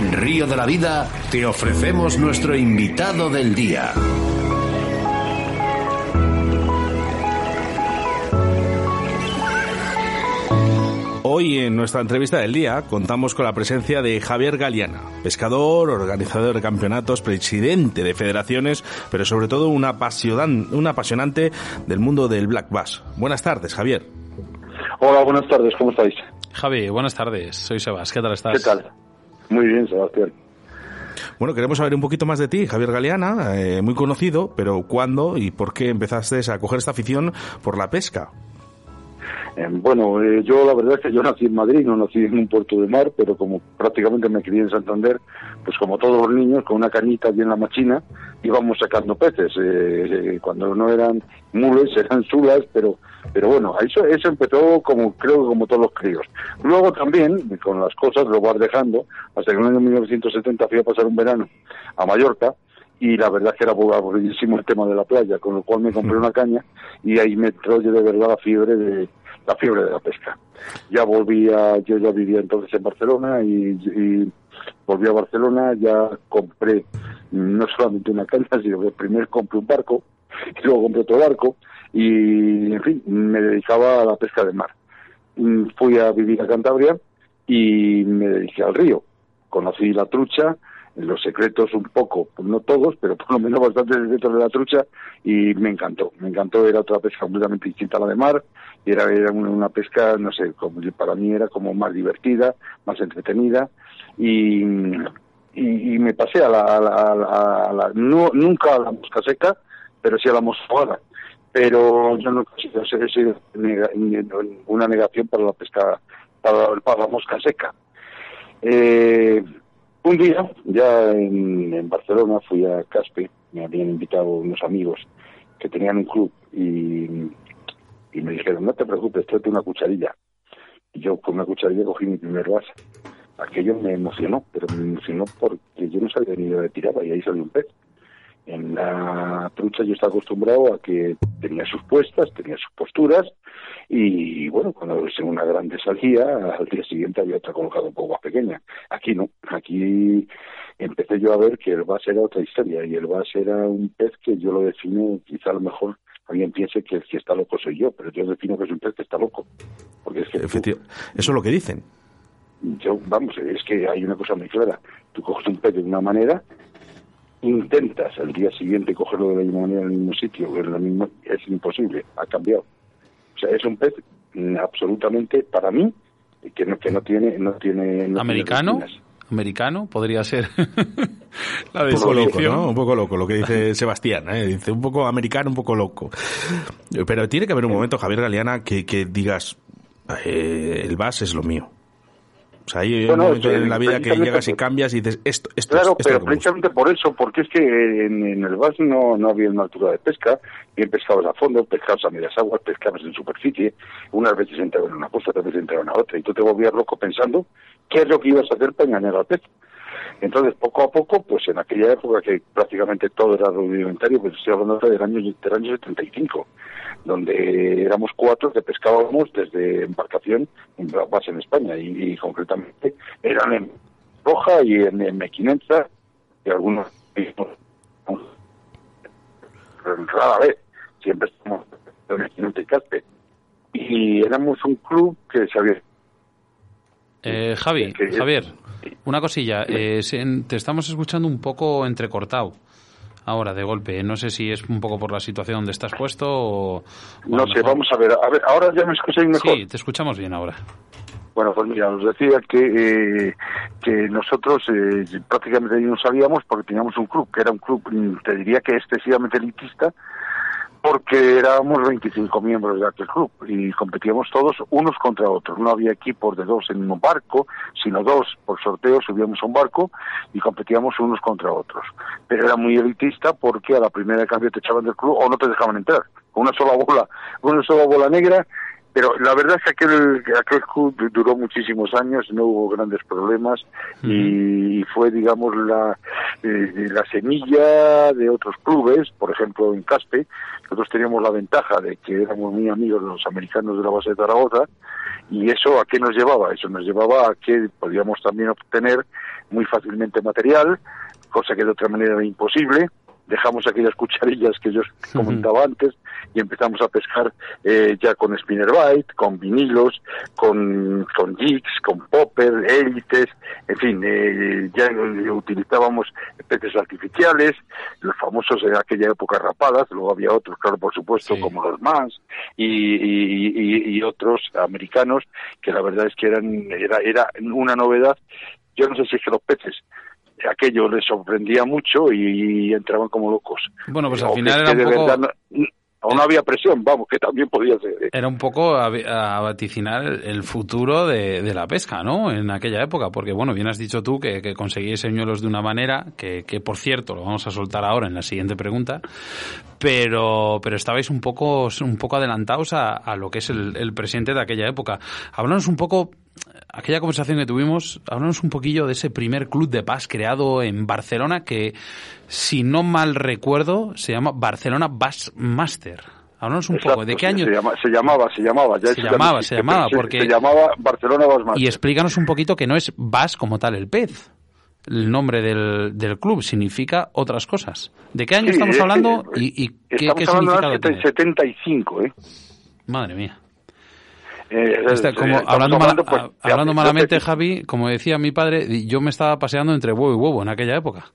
En Río de la Vida te ofrecemos nuestro invitado del día. Hoy en nuestra entrevista del día contamos con la presencia de Javier Galeana, pescador, organizador de campeonatos, presidente de federaciones, pero sobre todo un, un apasionante del mundo del Black Bass. Buenas tardes, Javier. Hola, buenas tardes, ¿cómo estáis? Javi, buenas tardes, soy Sebas, ¿qué tal estás? ¿Qué tal? Muy bien, Sebastián. Bueno, queremos saber un poquito más de ti, Javier Galeana, eh, muy conocido, pero ¿cuándo y por qué empezaste a coger esta afición por la pesca? Eh, bueno, eh, yo la verdad es que yo nací en Madrid, no nací en un puerto de mar, pero como prácticamente me crié en Santander, pues como todos los niños, con una cañita bien la machina, íbamos sacando peces. Eh, cuando no eran mules, eran sulas, pero pero bueno, eso, eso empezó como creo como todos los críos. Luego también, con las cosas, lo vas dejando, hasta que en el año 1970 fui a pasar un verano a Mallorca, y la verdad que era aburridísimo el tema de la playa, con lo cual me compré una caña y ahí me entró de verdad la fiebre de, la fiebre de la pesca. Ya volvía, yo ya vivía entonces en Barcelona y, volví a Barcelona, ya compré no solamente una caña, sino que primero compré un barco, y luego compré otro barco y, en fin, me dedicaba a la pesca de mar. Mm, fui a vivir a Cantabria y me dediqué al río. Conocí la trucha, los secretos un poco, no todos, pero por lo menos bastantes secretos de la trucha y me encantó, me encantó, era otra pesca completamente distinta a la de mar, era, era una, pesca, no sé, como, para mí era como más divertida, más entretenida y, y, me pasé a la, a la, no, nunca a la mosca seca, pero sí a la mosca pero yo no considero ser una negación para la pesca, para, para la mosca seca. Eh, un día, ya en, Barcelona, fui a Caspe, me habían invitado unos amigos que tenían un club y, me dijeron, no te preocupes, tráete una cucharilla. Y yo con una cucharilla cogí mi primer vaso. Aquello me emocionó, pero me emocionó porque yo no sabía ni de tiraba y ahí salió un pez. En la trucha yo estaba acostumbrado a que tenía sus puestas, tenía sus posturas y bueno, cuando es una grande salía, al día siguiente había otra colocada un poco más pequeña. Aquí no, aquí empecé yo a ver que el base era otra historia y el base era un pez que yo lo defino, quizá a lo mejor alguien piense que el que está loco soy yo, pero yo defino que es un pez que está loco. Porque es que Eso es lo que dicen. Yo, vamos, es que hay una cosa muy clara. Tú coges un pez de una manera intentas al día siguiente cogerlo de la misma manera en el mismo sitio, en la misma, es imposible, ha cambiado. O sea, es un pez absolutamente, para mí, que no, que no tiene... No tiene ¿Americano? ¿Americano? Podría ser la un poco loco, ¿no? Un poco loco, lo que dice Sebastián, ¿eh? dice un poco americano, un poco loco. Pero tiene que haber un momento, Javier Galeana, que, que digas, eh, el VAS es lo mío. O sea, hay un momento en la vida que llegas y cambias y dices, esto, esto Claro, pero precisamente por eso, porque es que en, el VAS no, no había una altura de pesca, bien pescabas a fondo, pescabas a medias aguas, pescabas en superficie, unas veces entraban en una costa, otras veces entraban a otra, y tú te volvías loco pensando qué es lo que ibas a hacer para engañar al pez. Entonces, poco a poco, pues en aquella época que prácticamente todo era rudimentario, pues estoy hablando del año, del año 75, donde éramos cuatro que pescábamos desde embarcación en base en España y, concretamente eran en Roja y en, en Mequinenza y algunos rara vez, siempre estamos en Mequinenza y Caspe. Y éramos un club que se había... Eh, Javi, Javier, una cosilla, eh, te estamos escuchando un poco entrecortado ahora de golpe. No sé si es un poco por la situación donde estás puesto o... no sé, vamos a ver. A ver, ahora ya me escucháis mejor. Sí, te escuchamos bien ahora. Bueno, pues mira, os decía que, eh, que nosotros eh, prácticamente no sabíamos porque teníamos un club, que era un club, te diría que excesivamente elitista, porque éramos 25 miembros de aquel club y competíamos todos unos contra otros. No había equipos de dos en un barco, sino dos por sorteo subíamos a un barco y competíamos unos contra otros. Pero era muy elitista porque a la primera de cambio te echaban del club o no te dejaban entrar. Con una sola bola, una sola bola negra pero la verdad es que aquel, aquel club duró muchísimos años, no hubo grandes problemas y fue, digamos, la, eh, la semilla de otros clubes, por ejemplo en Caspe, nosotros teníamos la ventaja de que éramos muy amigos de los americanos de la base de Zaragoza y eso a qué nos llevaba? Eso nos llevaba a que podíamos también obtener muy fácilmente material, cosa que de otra manera era imposible, dejamos aquellas cucharillas que yo comentaba antes y empezamos a pescar eh, ya con spinnerbait, con vinilos, con, con jigs, con popper, élites, en fin, eh, ya utilizábamos peces artificiales, los famosos en aquella época rapadas, luego había otros, claro, por supuesto, como los más y, y, otros americanos que la verdad es que eran era, era una novedad. Yo no sé si es que los peces aquello les sorprendía mucho y, entraban como locos. Bueno, pues al final era un poco... no, no había presión, vamos, que también podía ser. ¿eh? Era un poco a, vaticinar el futuro de, la pesca, ¿no? En aquella época, porque, bueno, bien has dicho tú que, que conseguíais señuelos de una manera, que, que, por cierto, lo vamos a soltar ahora en la siguiente pregunta, pero, pero estabais un poco, un poco adelantados a, a lo que es el, el presente de aquella época. Háblanos un poco aquella conversación que tuvimos, háblanos un poquillo de ese primer club de paz creado en Barcelona que, si no mal recuerdo, se llama Barcelona Bass Master. Háblanos un poco, ¿de qué año? Se, llamaba, se llamaba. Ya se, llamaba, se llamaba, porque... Se llamaba Barcelona Bass Master. Y explícanos un poquito que no es Bass como tal el pez. El nombre del, del club significa otras cosas. ¿De qué año estamos hablando y, y qué, qué significado tiene? 75, ¿eh? Madre mía. Eh, como, hablando, pues, hablando malamente, Javi, como decía mi padre, yo me estaba paseando entre huevo y huevo en aquella época.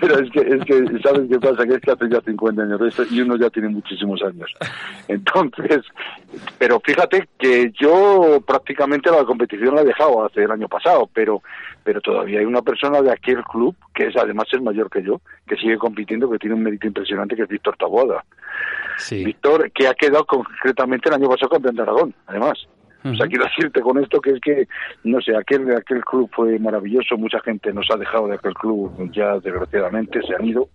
Pero es que, es que, ¿sabes qué pasa? Que es que hace ya 50 años y uno ya tiene muchísimos años. Entonces, pero fíjate que yo prácticamente la competición la he dejado hace el año pasado, pero pero todavía hay una persona de aquel club, que es además es mayor que yo, que sigue compitiendo, que tiene un mérito impresionante, que es Víctor Taboada. Víctor, que ha quedado concretamente el año pasado campeón de Aragón, además. O sea, quiero decirte con esto que es que, no sé, aquel, aquel club fue maravilloso, mucha gente nos ha dejado de aquel club ya desgraciadamente, se han ido,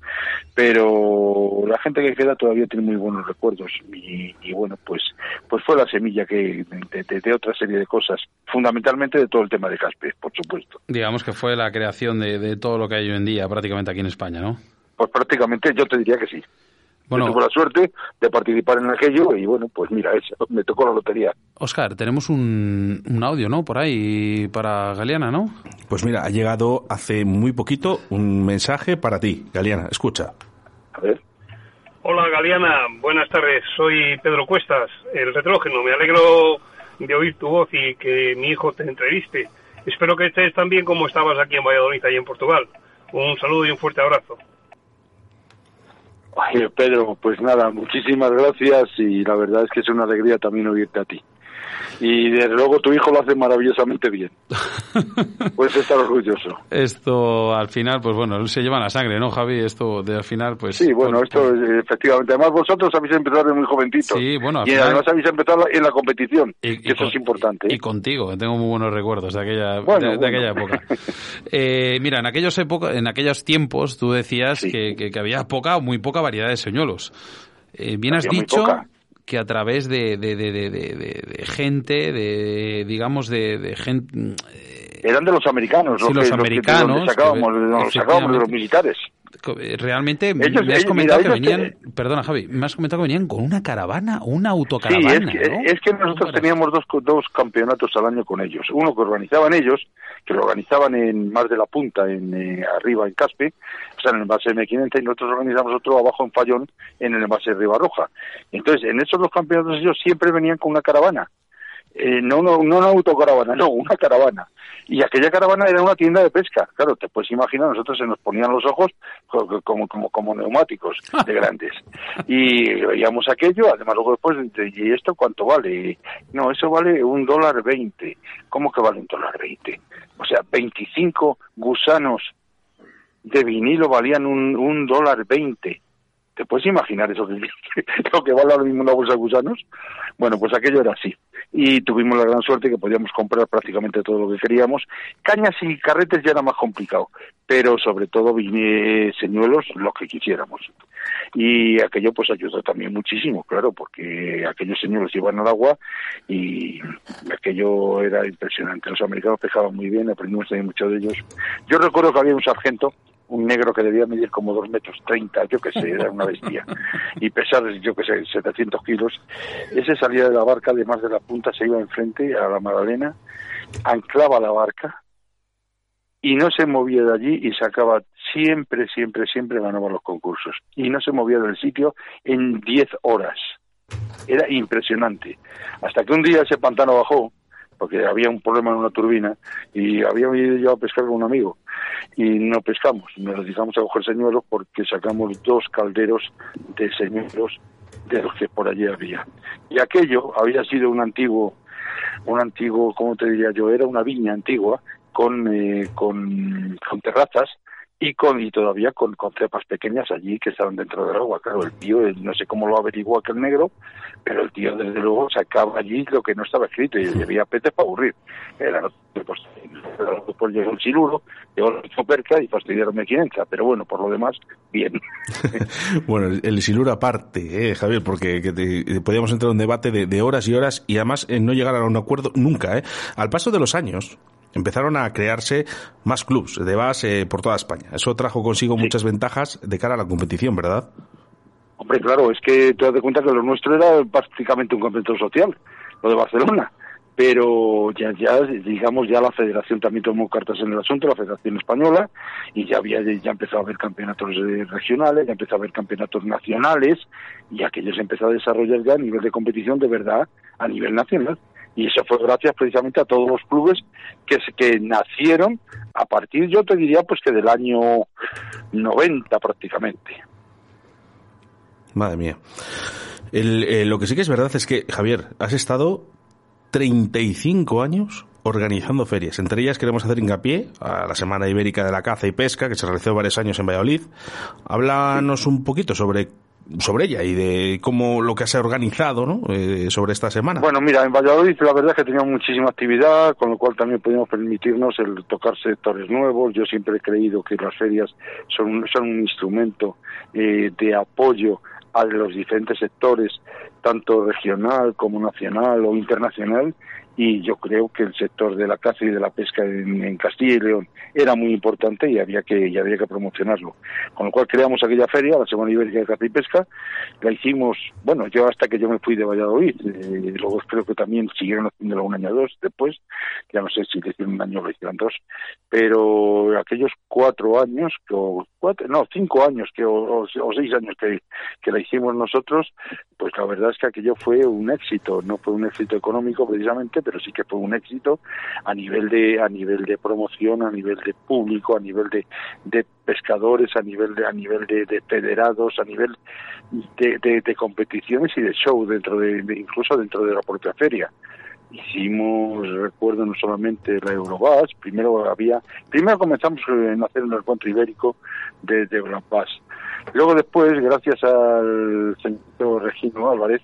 pero la gente que queda todavía tiene muy buenos recuerdos y, bueno, pues pues fue la semilla que de, otra serie de cosas, fundamentalmente de todo el tema de Caspe, por supuesto. Digamos que fue la creación de, de todo lo que hay hoy en día prácticamente aquí en España, ¿no? Pues prácticamente yo te diría que sí. Bueno, tuve la suerte de participar en aquello y bueno, pues mira, eso, me tocó la lotería. Oscar, tenemos un, un audio, ¿no? Por ahí para Galeana, ¿no? Pues mira, ha llegado hace muy poquito un mensaje para ti, Galeana. Escucha. A ver. Hola, Galeana. Buenas tardes. Soy Pedro Cuestas, el retrógeno. Me alegro de oír tu voz y que mi hijo te entreviste. Espero que estés tan bien como estabas aquí en Valladolid y en Portugal. Un saludo y un fuerte abrazo. Pedro, pues nada, muchísimas gracias y la verdad es que es una alegría también oírte a ti y desde luego tu hijo lo hace maravillosamente bien. Puedes estar orgulloso. Esto al final, pues bueno, se lleva la sangre, ¿no, Javi? Esto de al final, pues... Sí, bueno, esto efectivamente. Además vosotros habéis empezado desde muy jovencito. Sí, bueno, Y además habéis empezado en la competición, y, eso es importante. Y contigo, que tengo muy buenos recuerdos de aquella, de, aquella época. eh, mira, en aquellos, en aquellos tiempos tú decías que, que, había poca o muy poca variedad de señuelos. Eh, bien has dicho que a través de, de, de, de gente, de digamos, de, gente... Eh, Eran de los americanos, sí, los, americanos, sacábamos, los sacábamos de los militares. Eh, realmente me has comentado que venían, perdona Javi, me has comentado que venían con una caravana, una autocaravana. Sí, es que, es que nosotros teníamos dos, dos campeonatos al año con ellos. Uno que organizaban ellos, que lo organizaban en Mar de la Punta, en eh, arriba en Caspe, o sea, en el envase M500, y nosotros organizamos otro abajo en Fallón, en el envase de Ribarroja. Entonces, en esos dos campeonatos ellos siempre venían con una caravana. Eh, no, no, no una autocaravana, no, una caravana. Y aquella caravana era una tienda de pesca. Claro, te puedes imaginar, nosotros se nos ponían los ojos como, como, como neumáticos de grandes. Y veíamos aquello, además luego después, ¿y esto cuánto vale? No, eso vale un dólar veinte. ¿Cómo que vale un dólar veinte? O sea, 25 gusanos de vinilo valían un, un dólar veinte. ¿Te puedes imaginar eso que, lo que vale ahora mismo una bolsa de gusanos? Bueno, pues aquello era así. Y tuvimos la gran suerte que podíamos comprar prácticamente todo lo que queríamos. Cañas y carretes ya era más complicado, pero sobre todo vine señuelos lo que quisiéramos. Y aquello pues ayudó también muchísimo, claro, porque aquellos señuelos iban al agua y aquello era impresionante. Los americanos pescaban muy bien, aprendimos también mucho de ellos. Yo recuerdo que había un sargento un negro que debía medir como dos metros treinta, yo que sé, era una bestia, y pesar, yo que sé, 700 kilos, ese salía de la barca, además de la punta, se iba enfrente a la Magdalena, anclaba la barca y no se movía de allí y sacaba siempre, siempre, siempre ganaba los concursos. Y no se movía del sitio en 10 horas. Era impresionante. Hasta que un día ese pantano bajó, porque había un problema en una turbina, y había ido yo a pescar con un amigo y no pescamos, nos dedicamos a coger señuelos porque sacamos dos calderos de señuelos de los que por allí había. Y aquello había sido un antiguo, un antiguo, ¿cómo te diría yo? Era una viña antigua con, eh, con, con terrazas y con y todavía con, con cepas pequeñas allí que estaban dentro del agua. Claro, el tío, no sé cómo lo averiguó aquel negro, pero el tío desde luego sacaba allí lo que no estaba escrito y había peces para aburrir. Era, pues, después llegó el siluro, llegó la perca y fastidiaron mi pero bueno, por lo demás, bien. bueno, el, siluro aparte, eh, Javier, porque que podíamos entrar en un debate de, de, horas y horas y además eh, no llegar a un acuerdo nunca. Eh. Al paso de los años, empezaron a crearse más clubs de base por toda España. Eso trajo consigo muchas ventajas de cara a la competición, ¿verdad? Hombre, claro, es que te das cuenta que lo nuestro era prácticamente un campeonato social, lo de Barcelona. Pero ya, ya, digamos, ya la federación también tomó cartas en el asunto, la Federación Española, y ya había, ya empezó a haber campeonatos regionales, ya empezó a haber campeonatos nacionales, y aquello se empezó a desarrollar ya a nivel de competición de verdad, a nivel nacional y eso fue gracias precisamente a todos los clubes que, que nacieron a partir, yo te diría, pues que del año 90 prácticamente. Madre mía. Eh, lo que sí que es verdad es que, Javier, has estado 35 años organizando ferias. Entre ellas queremos hacer hincapié a la Semana Ibérica de la Caza y Pesca, que se realizó varios años en Valladolid. Háblanos un poquito sobre sobre ella y de cómo lo que se ha organizado ¿no? Eh, sobre esta semana. Bueno, mira, en Valladolid la verdad es que teníamos muchísima actividad, con lo cual también podíamos permitirnos el tocar sectores nuevos. Yo siempre he creído que las ferias son, son un instrumento eh, de apoyo a los diferentes sectores, tanto regional como nacional o internacional, y yo creo que el sector de la caza y de la pesca en, Castilla y León era muy importante y había que y había que promocionarlo. Con lo cual creamos aquella feria, la Semana Ibérica de Caza y Pesca, la hicimos, bueno, yo hasta que yo me fui de Valladolid, eh, luego creo que también siguieron haciéndolo un año o dos después, ya no sé si hicieron un año o lo hicieron dos, pero aquellos cuatro años, o cuatro, no, cinco años que, o, seis años que, que la hicimos nosotros, pues la verdad es que aquello fue un éxito, no fue un éxito económico precisamente, pero sí que fue un éxito a nivel de a nivel de promoción, a nivel de público, a nivel de, de pescadores, a nivel de a nivel de, federados, a nivel de, de, competiciones y de show dentro de, incluso dentro de la propia feria hicimos, recuerdo, no solamente la Eurobas, primero había, primero comenzamos en hacer un encuentro ibérico de, de Paz. Luego después, gracias al señor Regino Álvarez,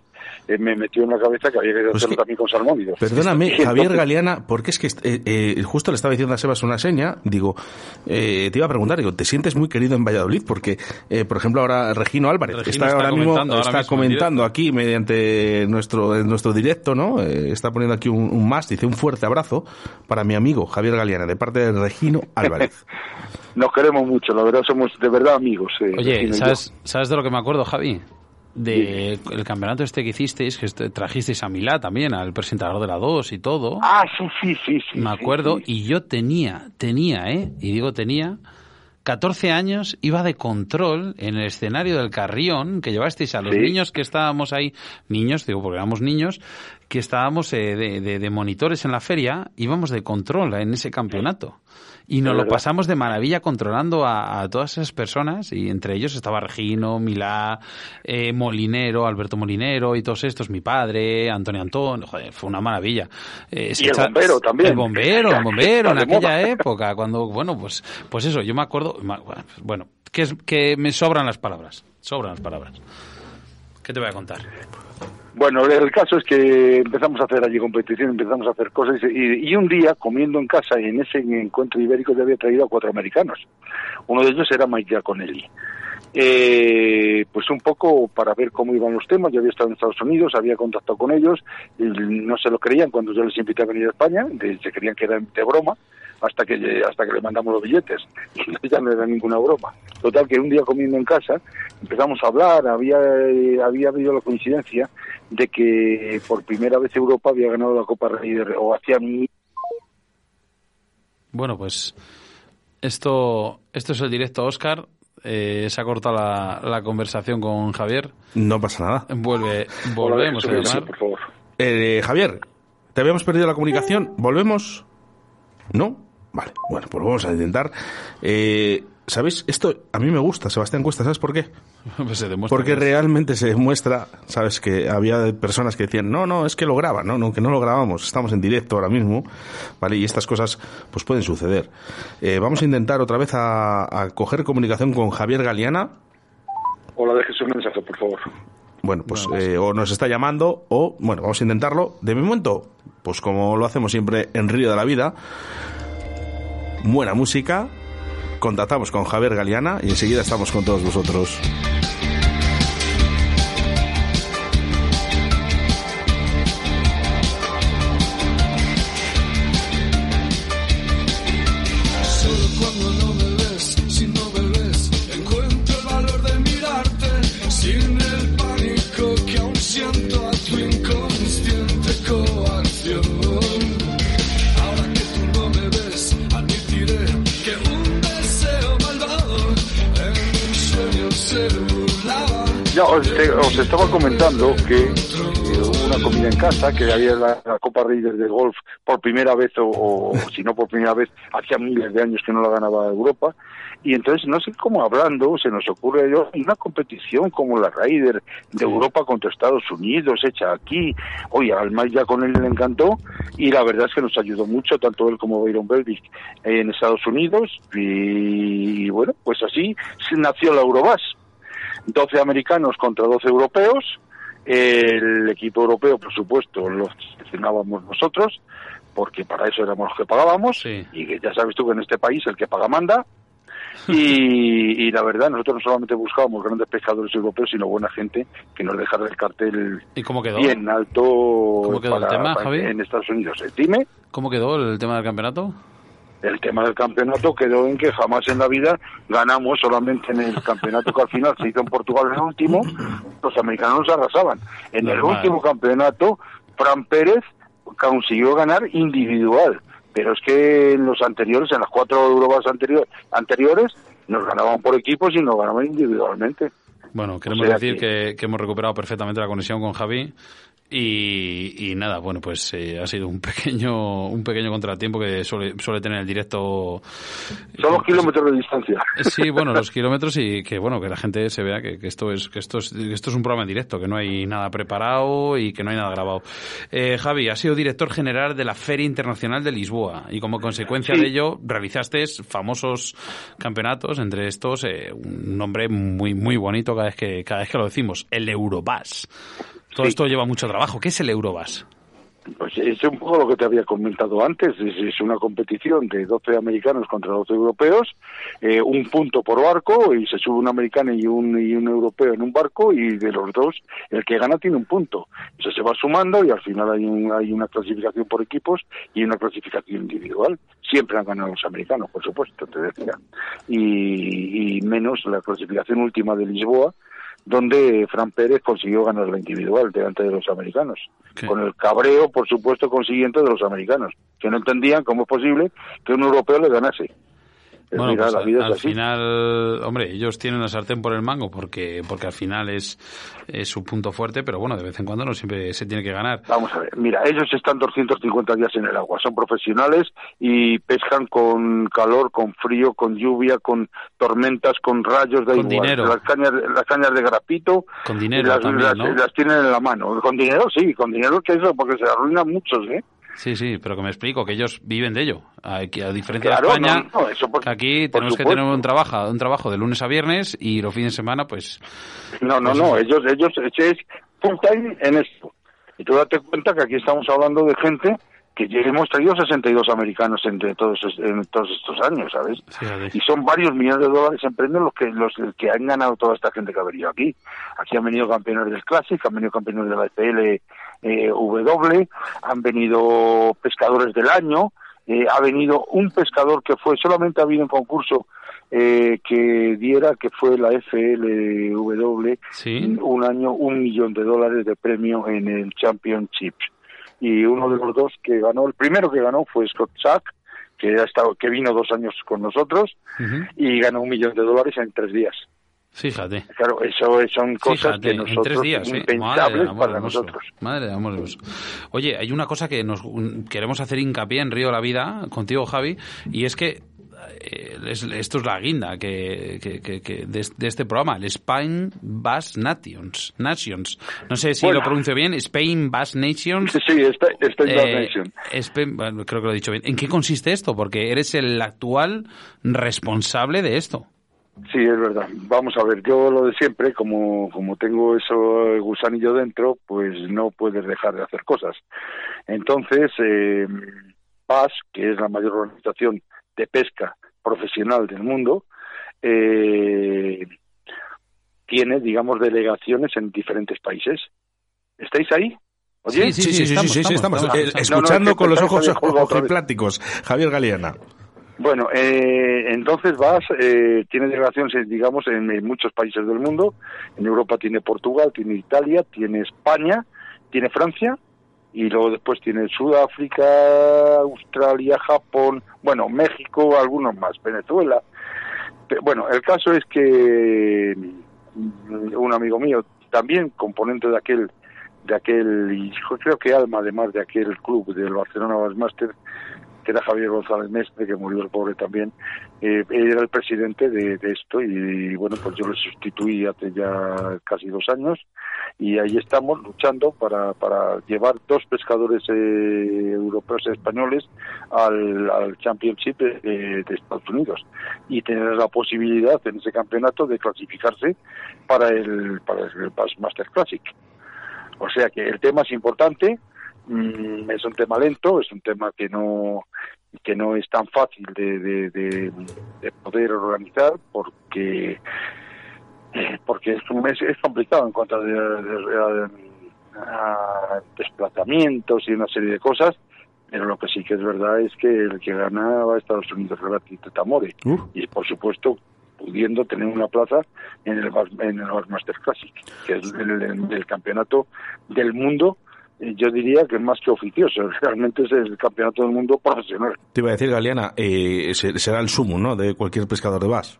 eh, me metió en la cabeza que había que pues hacerlo también con salmónidos. Perdóname, Javier Galeana, porque es que eh, eh, justo le estaba diciendo a Sebas una seña, digo, te iba a preguntar, digo, ¿te sientes muy querido en Valladolid? Porque, por ejemplo, ahora Regino Álvarez, está, ahora mismo está comentando aquí mediante nuestro, nuestro directo, ¿no? está poniendo aquí un, un más, dice un fuerte abrazo para mi amigo Javier Galeana, de parte de Regino Álvarez. Nos queremos mucho, la verdad, somos de verdad amigos. Oye, ¿sabes, ¿sabes de lo que me acuerdo, Javi? De el campeonato este que hicisteis, que trajisteis a Milá también, al presentador de la 2 y todo. Ah, sí, sí, sí. sí Me acuerdo, y yo tenía, tenía, ¿eh? Y digo tenía, 14 años, iba de control en el escenario del Carrión, que llevasteis a los niños que estábamos ahí, niños, digo porque éramos niños, que estábamos eh, de, de, monitores en la feria, íbamos de control en ese campeonato. Y nos lo pasamos de maravilla controlando a, todas esas personas, y entre ellos estaba Regino, Milá, eh, Molinero, Alberto Molinero y todos estos, mi padre, Antonio Antón, joder, fue una maravilla. Eh, y el bombero también. El bombero, el bombero en aquella época, cuando, bueno, pues, pues eso, yo me acuerdo, bueno, que, es, que me sobran las palabras, sobran las palabras. ¿Qué te voy a contar? Bueno, el caso es que empezamos a hacer allí competición, empezamos a hacer cosas y, un día comiendo en casa en ese encuentro ibérico ya había traído a cuatro americanos. Uno de ellos era Mike Giaconelli. Eh, pues un poco para ver cómo iban los temas. Yo había estado en Estados Unidos, había contactado con ellos, y no se lo creían cuando yo les invité a venir a España, se creían que era de broma hasta que hasta que le mandamos los billetes. ya no era ninguna broma. Total que un día comiendo en casa empezamos a hablar, había había habido la coincidencia de que por primera vez Europa había ganado la Copa Rey de o hacía Bueno, pues esto esto es el directo Oscar. Eh, se ha cortado la, la, conversación con Javier. No pasa nada. Vuelve, volvemos a llamar. Por favor. Eh, Javier, ¿te habíamos perdido la comunicación? ¿Volvemos? ¿No? Vale, bueno, pues vamos a intentar. Eh, ¿Sabéis? Esto a mí me gusta, Sebastián Cuesta, ¿sabes por qué? Pues Porque realmente se demuestra, ¿sabes? Que había personas que decían, no, no, es que lo graban, no, no, que no lo grabamos, estamos en directo ahora mismo, ¿vale? Y estas cosas, pues pueden suceder. Eh, vamos a intentar otra vez a, coger comunicación con Javier Galeana. Hola, dejes un mensaje, por favor. Bueno, pues eh, o nos está llamando o, bueno, vamos a intentarlo. De momento, pues como lo hacemos siempre en Río de la Vida, buena música. Contactamos con Javier Galeana y enseguida estamos con todos vosotros. Os, estaba comentando que hubo una comida en casa, que había la, Copa Reyes de Golf por primera vez, o, si no por primera vez, hacía miles de años que no la ganaba Europa, y entonces no sé cómo hablando se nos ocurre yo una competición como la Ryder de Europa contra Estados Unidos hecha aquí. Oye al más ya con él le encantó y la verdad es que nos ayudó mucho tanto él como Byron Belvic en Estados Unidos. Y, y bueno pues así nació la Eurobas 12 americanos contra 12 europeos. El equipo europeo, por supuesto, lo seleccionábamos nosotros, porque para eso éramos los que pagábamos. Y que ya sabes tú que en este país el que paga manda. Y, la verdad, nosotros no solamente buscábamos grandes pescadores europeos, sino buena gente que nos dejara el cartel bien alto en Estados Unidos. Dime. ¿Cómo quedó el tema del campeonato? El tema del campeonato quedó en que jamás en la vida ganamos solamente en el campeonato que al final se hizo en Portugal en el último, los americanos arrasaban. En el último campeonato, Fran Pérez consiguió ganar individual, pero es que en los anteriores, en las cuatro Eurobas anterior, anteriores, nos ganaban por equipos y nos ganaban individualmente. Bueno, queremos decir que... que, hemos recuperado perfectamente la conexión con Javi. Y, nada, bueno, pues eh, ha sido un pequeño un pequeño contratiempo que suele, suele tener el directo. Son los kilómetros de distancia. Eh, sí, bueno, los kilómetros y que bueno que la gente se vea que, esto es que esto es esto es un programa en directo, que no hay nada preparado y que no hay nada grabado. Eh, Javi, ha sido director general de la Feria Internacional de Lisboa y como consecuencia de ello realizaste famosos campeonatos, entre estos un nombre muy muy bonito cada vez que cada vez que lo decimos, el Eurobas. Todo esto lleva mucho trabajo. ¿Qué es el Eurobas? Pues es un poco lo que te había comentado antes, es, una competición de 12 americanos contra 12 europeos, eh, un punto por barco y se sube un americano y un, y un europeo en un barco y de los dos el que gana tiene un punto. Eso se va sumando y al final hay, un, hay una clasificación por equipos y una clasificación individual. Siempre han ganado los americanos, por supuesto, te decía. Y, y menos la clasificación última de Lisboa, donde Fran Pérez consiguió ganar la individual delante de los americanos, con el cabreo, por supuesto, consiguiente de los americanos, que no entendían cómo es posible que un europeo le ganase. Bueno, pues al final, hombre, ellos tienen la sartén por el mango porque porque al final es, es su punto fuerte, pero bueno, de vez en cuando no siempre se tiene que ganar. Vamos a ver, mira, ellos están 250 días en el agua, son profesionales y pescan con calor, con frío, con lluvia, con tormentas, con rayos, de con dinero. Las cañas, las cañas de grapito, con dinero las, también, ¿no? las tienen en la mano. Con dinero sí, con dinero que eso, porque se arruinan muchos, ¿eh? Sí, sí, pero que me explico, que ellos viven de ello. Aquí, a diferencia de España, aquí tenemos que tener un trabajo, un trabajo de lunes a viernes y los fines de semana, pues... No, no, pues no, ellos, ellos es full time en esto. Y tú date cuenta que aquí estamos hablando de gente que hemos traído 62 americanos entre todos, en todos estos años, ¿sabes? y son varios millones de dólares en premios los que los que han ganado toda esta gente que ha venido aquí. Aquí han venido campeones del Classic, han venido campeones de la FL eh, W, han venido pescadores del año, eh, ha venido un pescador que fue, solamente ha habido un concurso eh, que diera, que fue la FLW, un año, un millón de dólares de premio en el Championship. Y uno de los dos que ganó, el primero que ganó fue Scott Sack, que, ha estado, que vino dos años con nosotros y ganó un millón de dólares en tres días. Fíjate. Claro, eso son cosas que nosotros en tres días, impensables para nosotros. Madre de amor Oye, hay una cosa que nos queremos hacer hincapié en Río la Vida contigo, Javi, y es que eh, esto es la guinda que, de, este programa, el Spain Bass Nations. Nations. No sé si lo pronuncio bien, Spain Bass Nations. Sí, sí, Spain, Bass eh, creo que lo he dicho bien. ¿En qué consiste esto? Porque eres el actual responsable de esto. Sí, es verdad. Vamos a ver, yo lo de siempre, como, como tengo eso gusanillo dentro, pues no puedes dejar de hacer cosas. Entonces, eh, PAS, que es la mayor organización de pesca profesional del mundo, eh, tiene, digamos, delegaciones en diferentes países. ¿Estáis ahí? Sí, sí, sí, sí, sí, estamos, escuchando con los ojos pláticos. Javier Galeana. Bueno, eh, entonces vas, eh, tiene delegaciones, digamos, en, muchos países del mundo. En Europa tiene Portugal, tiene Italia, tiene España, tiene Francia y luego después tiene Sudáfrica, Australia, Japón, bueno, México, algunos más, Venezuela. Bueno, el caso es que mm, un amigo mío, también componente de aquel, de aquel, y creo que alma además de aquel club del Barcelona Bassmaster, era Javier González Mestre, que murió el pobre también, eh, era el presidente de, esto y bueno, pues yo lo sustituí hace ya casi dos años y ahí estamos luchando para, para llevar dos pescadores eh, europeos y españoles al, Championship de, Estados Unidos y tener la posibilidad en ese campeonato de clasificarse para el, para el Bassmaster Classic. O sea que el tema es importante, Mm, es un tema lento, es un tema que no que no es tan fácil de, de, poder organizar porque eh, porque es, es, complicado en cuanto a, desplazamientos y una serie de cosas pero lo que sí que es verdad es que el que gana va a Estados Unidos de Tamore. Y por supuesto pudiendo tener una plaza en el en el Master Classic que es el campeonato del mundo yo diría que más que oficioso, realmente es el campeonato del mundo profesional. Te iba a decir, Galeana, eh, será el sumo, ¿no?, de cualquier pescador de bass.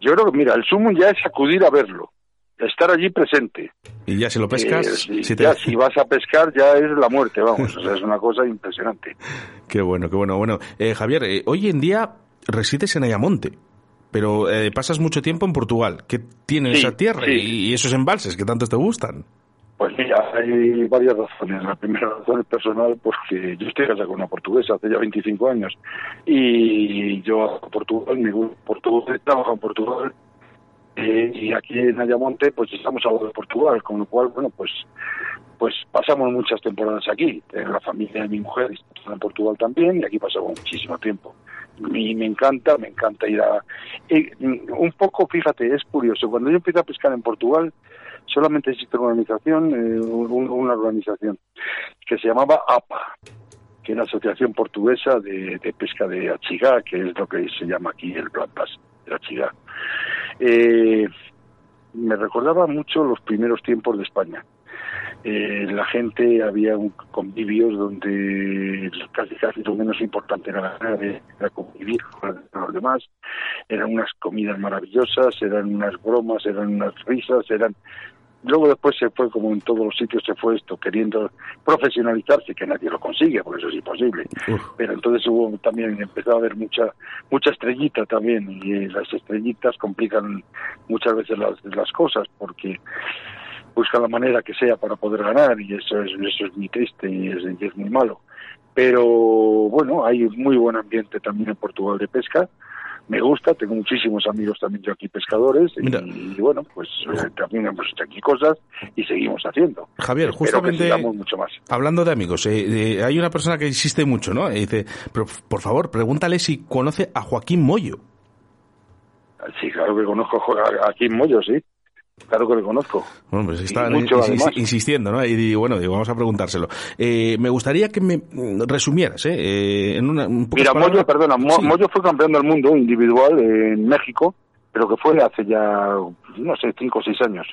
Yo creo que, mira, el sumo ya es acudir a verlo, estar allí presente. Y ya si lo pescas... Eh, si, ya, si vas a pescar ya es la muerte, vamos, o sea, es una cosa impresionante. Qué bueno, qué bueno. Bueno, eh, Javier, eh, hoy en día resides en Ayamonte pero pasas mucho tiempo en Portugal. ¿Qué tiene esa tierra y, y, esos embalses que tanto te gustan? Pues mira, hay varias razones. La primera razón es personal porque yo estoy casado con una portuguesa hace ya 25 años y yo a Portugal, mi portugués trabajo en Portugal eh, y aquí en Ayamonte pues estamos al lado de Portugal, con lo cual, bueno, pues pues pasamos muchas temporadas aquí. La familia de mi mujer está en Portugal también y aquí pasamos muchísimo tiempo. Y me encanta, me encanta ir a... un poco, fíjate, es curioso, cuando yo empiezo a pescar en Portugal, solamente existe una organización, eh, una organización que se llamaba APA, que es la Asociación Portuguesa de, Pesca de Achigá, que es lo que se llama aquí el Black de Achigá. Eh, me recordaba mucho los primeros tiempos de España. Eh, la gente había un convivios donde casi casi lo menos importante era, era convivir con los demás, eran unas comidas maravillosas, eran unas bromas, eran unas risas, eran Luego después se fue, como en todos los sitios se fue esto, queriendo profesionalizarse, que nadie lo consigue, porque eso es imposible. Pero entonces hubo también, empezó a haber mucha mucha estrellita también, y eh, las estrellitas complican muchas veces las, las cosas, porque buscan la manera que sea para poder ganar, y eso es, eso es muy triste y es, y es muy malo. Pero bueno, hay muy buen ambiente también en Portugal de pesca, me gusta, tengo muchísimos amigos también yo aquí pescadores y, bueno, pues eh, también hemos hecho aquí cosas y seguimos haciendo. Javier, justamente mucho más. hablando de amigos, eh, eh, hay una persona que insiste mucho, ¿no? dice, por favor, pregúntale si conoce a Joaquín Moyo. Sí, claro que conozco a Joaquín Moyo, sí. Claro que lo conozco. Bueno, pues está insistiendo, ¿no? Y bueno, digo, vamos a preguntárselo. Eh, me gustaría que me resumieras, ¿eh? eh en una, Mira, Moyo, perdona, Moyo fue campeón del mundo individual en México, pero que fue hace ya, no sé, cinco o seis años.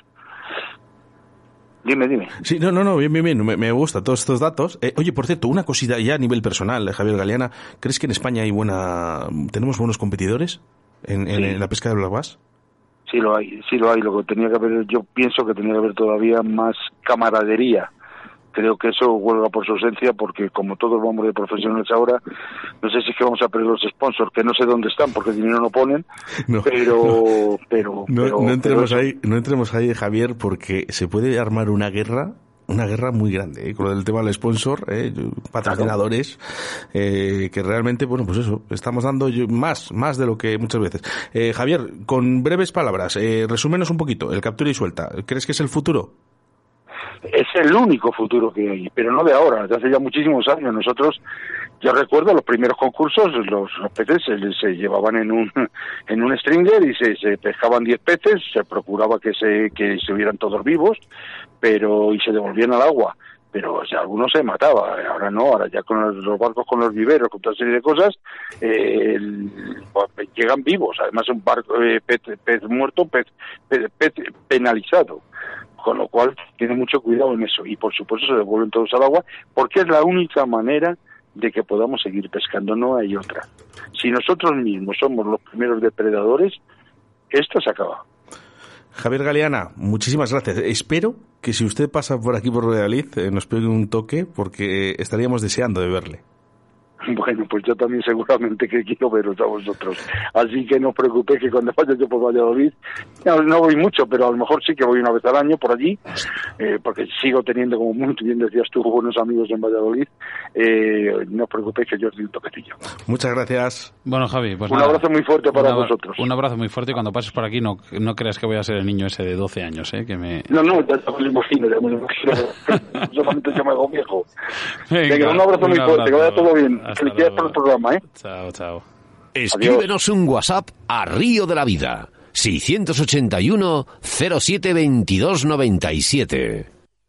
Dime, dime. Sí, no, no, no, bien, bien, bien, me, me gusta todos estos datos. Eh, oye, por cierto, una cosita ya a nivel personal, Javier Galeana, ¿crees que en España hay buena, tenemos buenos competidores en, en, la pesca de Black Bass? Sí lo hay, sí lo hay. Lo que tenía que haber, yo pienso que tenía que haber todavía más camaradería. Creo que eso huelga por su ausencia porque como todos vamos de profesionales ahora, no sé si es que vamos a perder los sponsors, que no sé dónde están porque dinero no ponen, pero, pero, no, entremos ahí, no entremos ahí, Javier, porque se puede armar una guerra una guerra muy grande ¿eh? con el tema del sponsor, ¿eh? patrocinadores, eh, que realmente, bueno, pues eso, estamos dando más, más de lo que muchas veces. Eh, Javier, con breves palabras, eh, resúmenos un poquito, el captura y suelta, ¿crees que es el futuro? Es el único futuro que hay, pero no de ahora, desde hace ya muchísimos años. Nosotros, yo recuerdo los primeros concursos, los, peces se, llevaban en un, en un stringer y se, se pescaban 10 peces, se procuraba que se, que se hubieran todos vivos, pero y se devolvían al agua. Pero o sea, algunos se mataba, ahora no, ahora ya con los, barcos con los viveros, con toda serie de cosas, eh, pues, llegan vivos, además un barco, eh, pez, muerto, pez, pez, penalizado, con lo cual tiene mucho cuidado en eso, y por supuesto se devuelven todos al agua, porque es la única manera de que podamos seguir pescando, no hay otra. Si nosotros mismos somos los primeros depredadores, esto se acaba. Javier Galeana, muchísimas gracias. Espero que si usted pasa por aquí por Valladolid eh, nos pegue un toque porque estaríamos deseando de verle. Bueno, pues yo también seguramente que quiero veros a vosotros. Así que no os preocupéis que cuando vaya yo por Valladolid, no, voy mucho, pero a lo mejor sí que voy una vez al año por allí, eh, porque sigo teniendo, como muy bien decías tú, buenos amigos en Valladolid. Eh, no os preocupéis que yo os doy un toquecillo. Muchas gracias. Bueno, Javi, pues Un abrazo muy fuerte para vosotros. Un abrazo muy fuerte y cuando pases por aquí no, no creas que voy a ser el niño ese de 12 años, ¿eh? Que me... No, no, ya me lo imagino, ya me lo imagino. Solamente yo me hago viejo. Venga, un abrazo muy fuerte, que vaya todo bien. Felicidades por el programa, ¿eh? Chao, chao. Escríbenos un WhatsApp a Río de la Vida. 681 07 22 97.